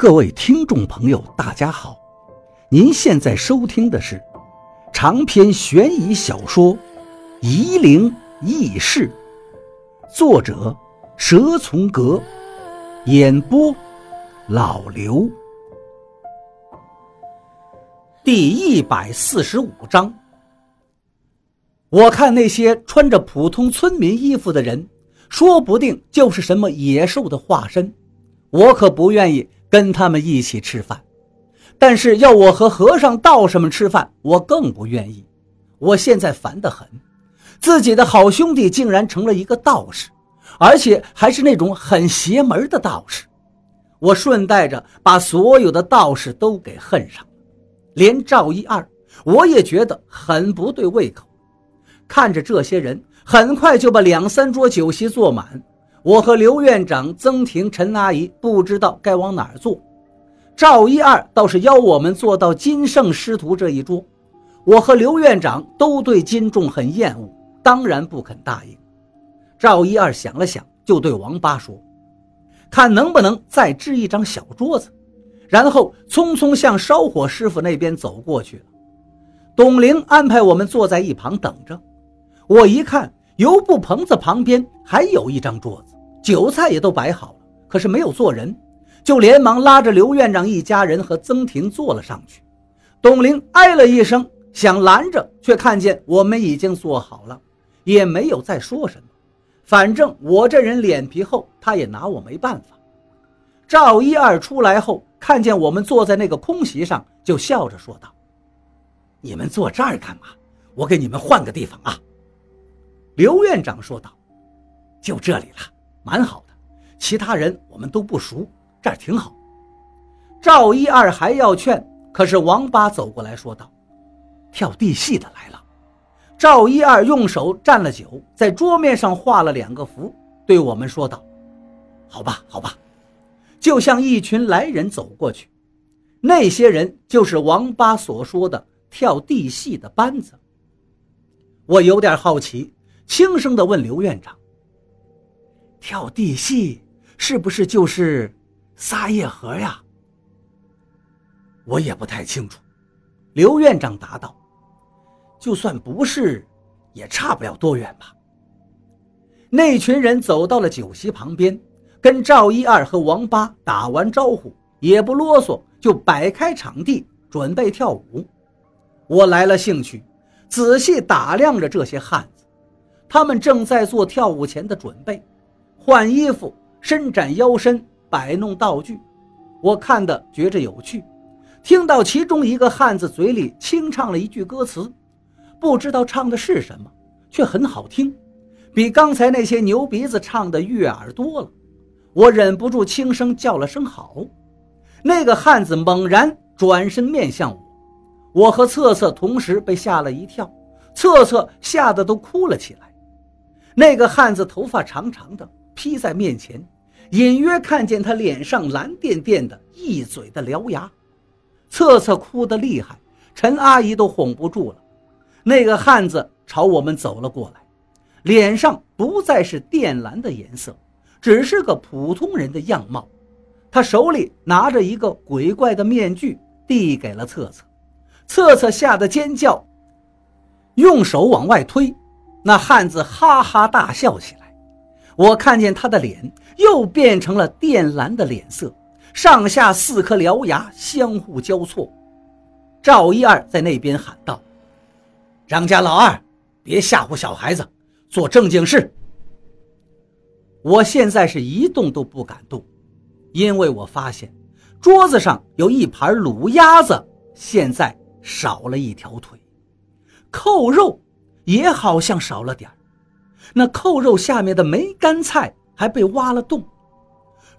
各位听众朋友，大家好！您现在收听的是长篇悬疑小说《夷陵轶事》，作者蛇从阁，演播老刘。第一百四十五章，我看那些穿着普通村民衣服的人，说不定就是什么野兽的化身，我可不愿意。跟他们一起吃饭，但是要我和和尚道士们吃饭，我更不愿意。我现在烦得很，自己的好兄弟竟然成了一个道士，而且还是那种很邪门的道士。我顺带着把所有的道士都给恨上了，连赵一二，我也觉得很不对胃口。看着这些人，很快就把两三桌酒席坐满。我和刘院长、曾婷、陈阿姨不知道该往哪儿坐，赵一二倒是邀我们坐到金圣师徒这一桌。我和刘院长都对金仲很厌恶，当然不肯答应。赵一二想了想，就对王八说：“看能不能再支一张小桌子。”然后匆匆向烧火师傅那边走过去了。董玲安排我们坐在一旁等着。我一看，油布棚子旁边还有一张桌子。酒菜也都摆好了，可是没有坐人，就连忙拉着刘院长一家人和曾婷坐了上去。董玲哎了一声，想拦着，却看见我们已经坐好了，也没有再说什么。反正我这人脸皮厚，他也拿我没办法。赵一二出来后，看见我们坐在那个空席上，就笑着说道：“你们坐这儿干嘛？我给你们换个地方啊。”刘院长说道：“就这里了。”蛮好的，其他人我们都不熟，这儿挺好。赵一二还要劝，可是王八走过来说道：“跳地戏的来了。”赵一二用手蘸了酒，在桌面上画了两个符，对我们说道：“好吧，好吧。”就像一群来人走过去，那些人就是王八所说的跳地戏的班子。我有点好奇，轻声地问刘院长。跳地戏是不是就是撒叶河呀？我也不太清楚。刘院长答道：“就算不是，也差不了多远吧。”那群人走到了酒席旁边，跟赵一二和王八打完招呼，也不啰嗦，就摆开场地准备跳舞。我来了兴趣，仔细打量着这些汉子，他们正在做跳舞前的准备。换衣服、伸展腰身、摆弄道具，我看的觉着有趣。听到其中一个汉子嘴里轻唱了一句歌词，不知道唱的是什么，却很好听，比刚才那些牛鼻子唱的悦耳多了。我忍不住轻声叫了声好。那个汉子猛然转身面向我，我和策策同时被吓了一跳，策策吓得都哭了起来。那个汉子头发长长的。披在面前，隐约看见他脸上蓝甸甸的一嘴的獠牙，策策哭得厉害，陈阿姨都哄不住了。那个汉子朝我们走了过来，脸上不再是靛蓝的颜色，只是个普通人的样貌。他手里拿着一个鬼怪的面具，递给了策策。策策吓得尖叫，用手往外推，那汉子哈哈大笑起来。我看见他的脸又变成了靛蓝的脸色，上下四颗獠牙相互交错。赵一二在那边喊道：“张家老二，别吓唬小孩子，做正经事。”我现在是一动都不敢动，因为我发现桌子上有一盘卤鸭子，现在少了一条腿，扣肉也好像少了点儿。那扣肉下面的梅干菜还被挖了洞，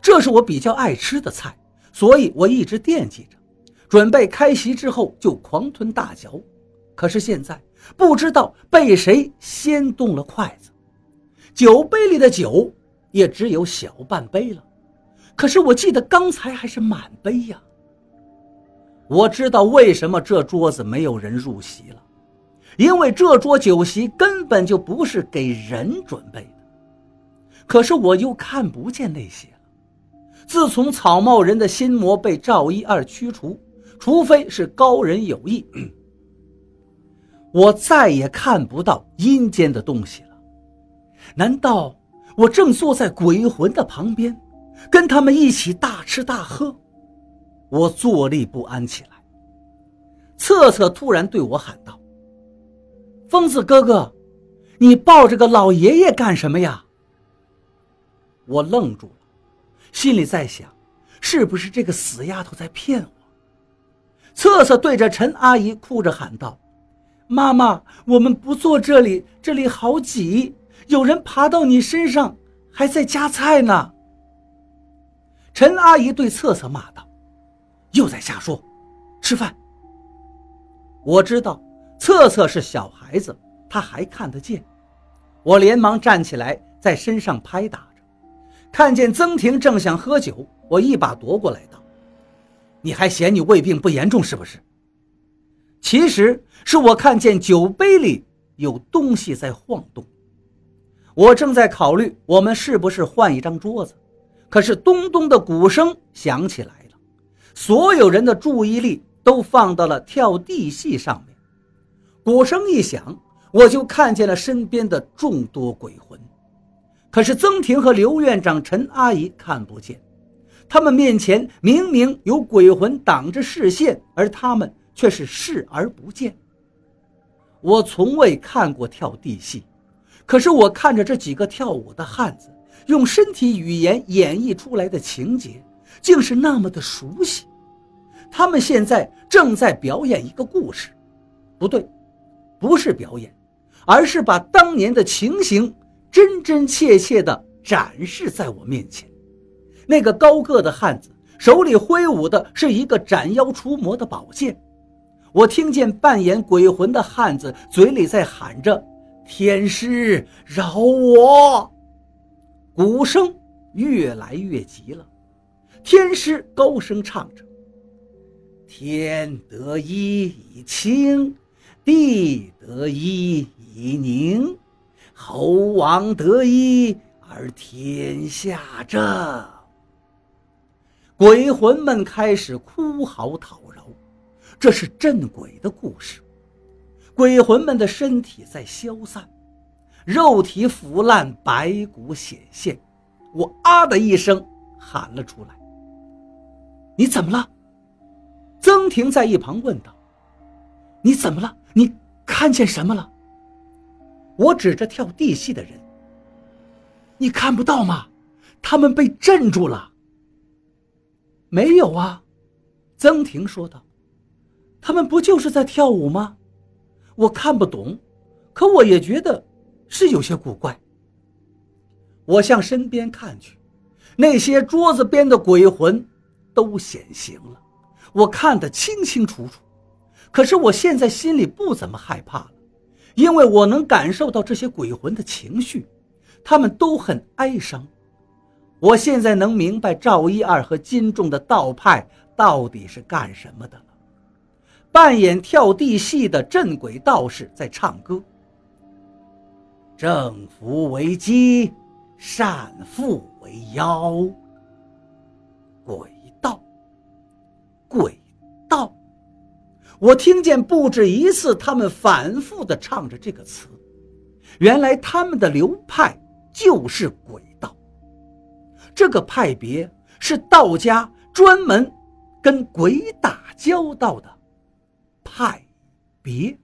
这是我比较爱吃的菜，所以我一直惦记着，准备开席之后就狂吞大嚼。可是现在不知道被谁先动了筷子，酒杯里的酒也只有小半杯了。可是我记得刚才还是满杯呀。我知道为什么这桌子没有人入席了。因为这桌酒席根本就不是给人准备的，可是我又看不见那些了。自从草帽人的心魔被赵一二驱除，除非是高人有意，我再也看不到阴间的东西了。难道我正坐在鬼魂的旁边，跟他们一起大吃大喝？我坐立不安起来。策策突然对我喊道：“疯子哥哥，你抱着个老爷爷干什么呀？”我愣住了，心里在想，是不是这个死丫头在骗我？策策对着陈阿姨哭着喊道：“妈妈，我们不坐这里，这里好挤，有人爬到你身上，还在夹菜呢。”陈阿姨对策策骂道：“又在瞎说，吃饭。”我知道，策策是小孩子，他还看得见。我连忙站起来，在身上拍打着，看见曾婷正想喝酒，我一把夺过来道：“你还嫌你胃病不严重是不是？”其实是我看见酒杯里有东西在晃动。我正在考虑我们是不是换一张桌子，可是咚咚的鼓声响起来了，所有人的注意力。都放到了跳地戏上面，鼓声一响，我就看见了身边的众多鬼魂。可是曾婷和刘院长、陈阿姨看不见，他们面前明明有鬼魂挡着视线，而他们却是视而不见。我从未看过跳地戏，可是我看着这几个跳舞的汉子用身体语言演绎出来的情节，竟是那么的熟悉。他们现在正在表演一个故事，不对，不是表演，而是把当年的情形真真切切地展示在我面前。那个高个的汉子手里挥舞的是一个斩妖除魔的宝剑，我听见扮演鬼魂的汉子嘴里在喊着：“天师饶我！”鼓声越来越急了，天师高声唱着。天得一以清，地得一以宁，猴王得一而天下正。鬼魂们开始哭嚎讨饶，这是镇鬼的故事。鬼魂们的身体在消散，肉体腐烂，白骨显现。我啊的一声喊了出来：“你怎么了？”曾婷在一旁问道：“你怎么了？你看见什么了？”我指着跳地戏的人：“你看不到吗？他们被镇住了。”“没有啊。”曾婷说道，“他们不就是在跳舞吗？我看不懂，可我也觉得是有些古怪。”我向身边看去，那些桌子边的鬼魂都显形了。我看得清清楚楚，可是我现在心里不怎么害怕了，因为我能感受到这些鬼魂的情绪，他们都很哀伤。我现在能明白赵一二和金仲的道派到底是干什么的了。扮演跳地戏的镇鬼道士在唱歌：“正福为基，善富为妖。”鬼道。鬼，我听见不止一次，他们反复的唱着这个词。原来他们的流派就是鬼道。这个派别是道家专门跟鬼打交道的派别。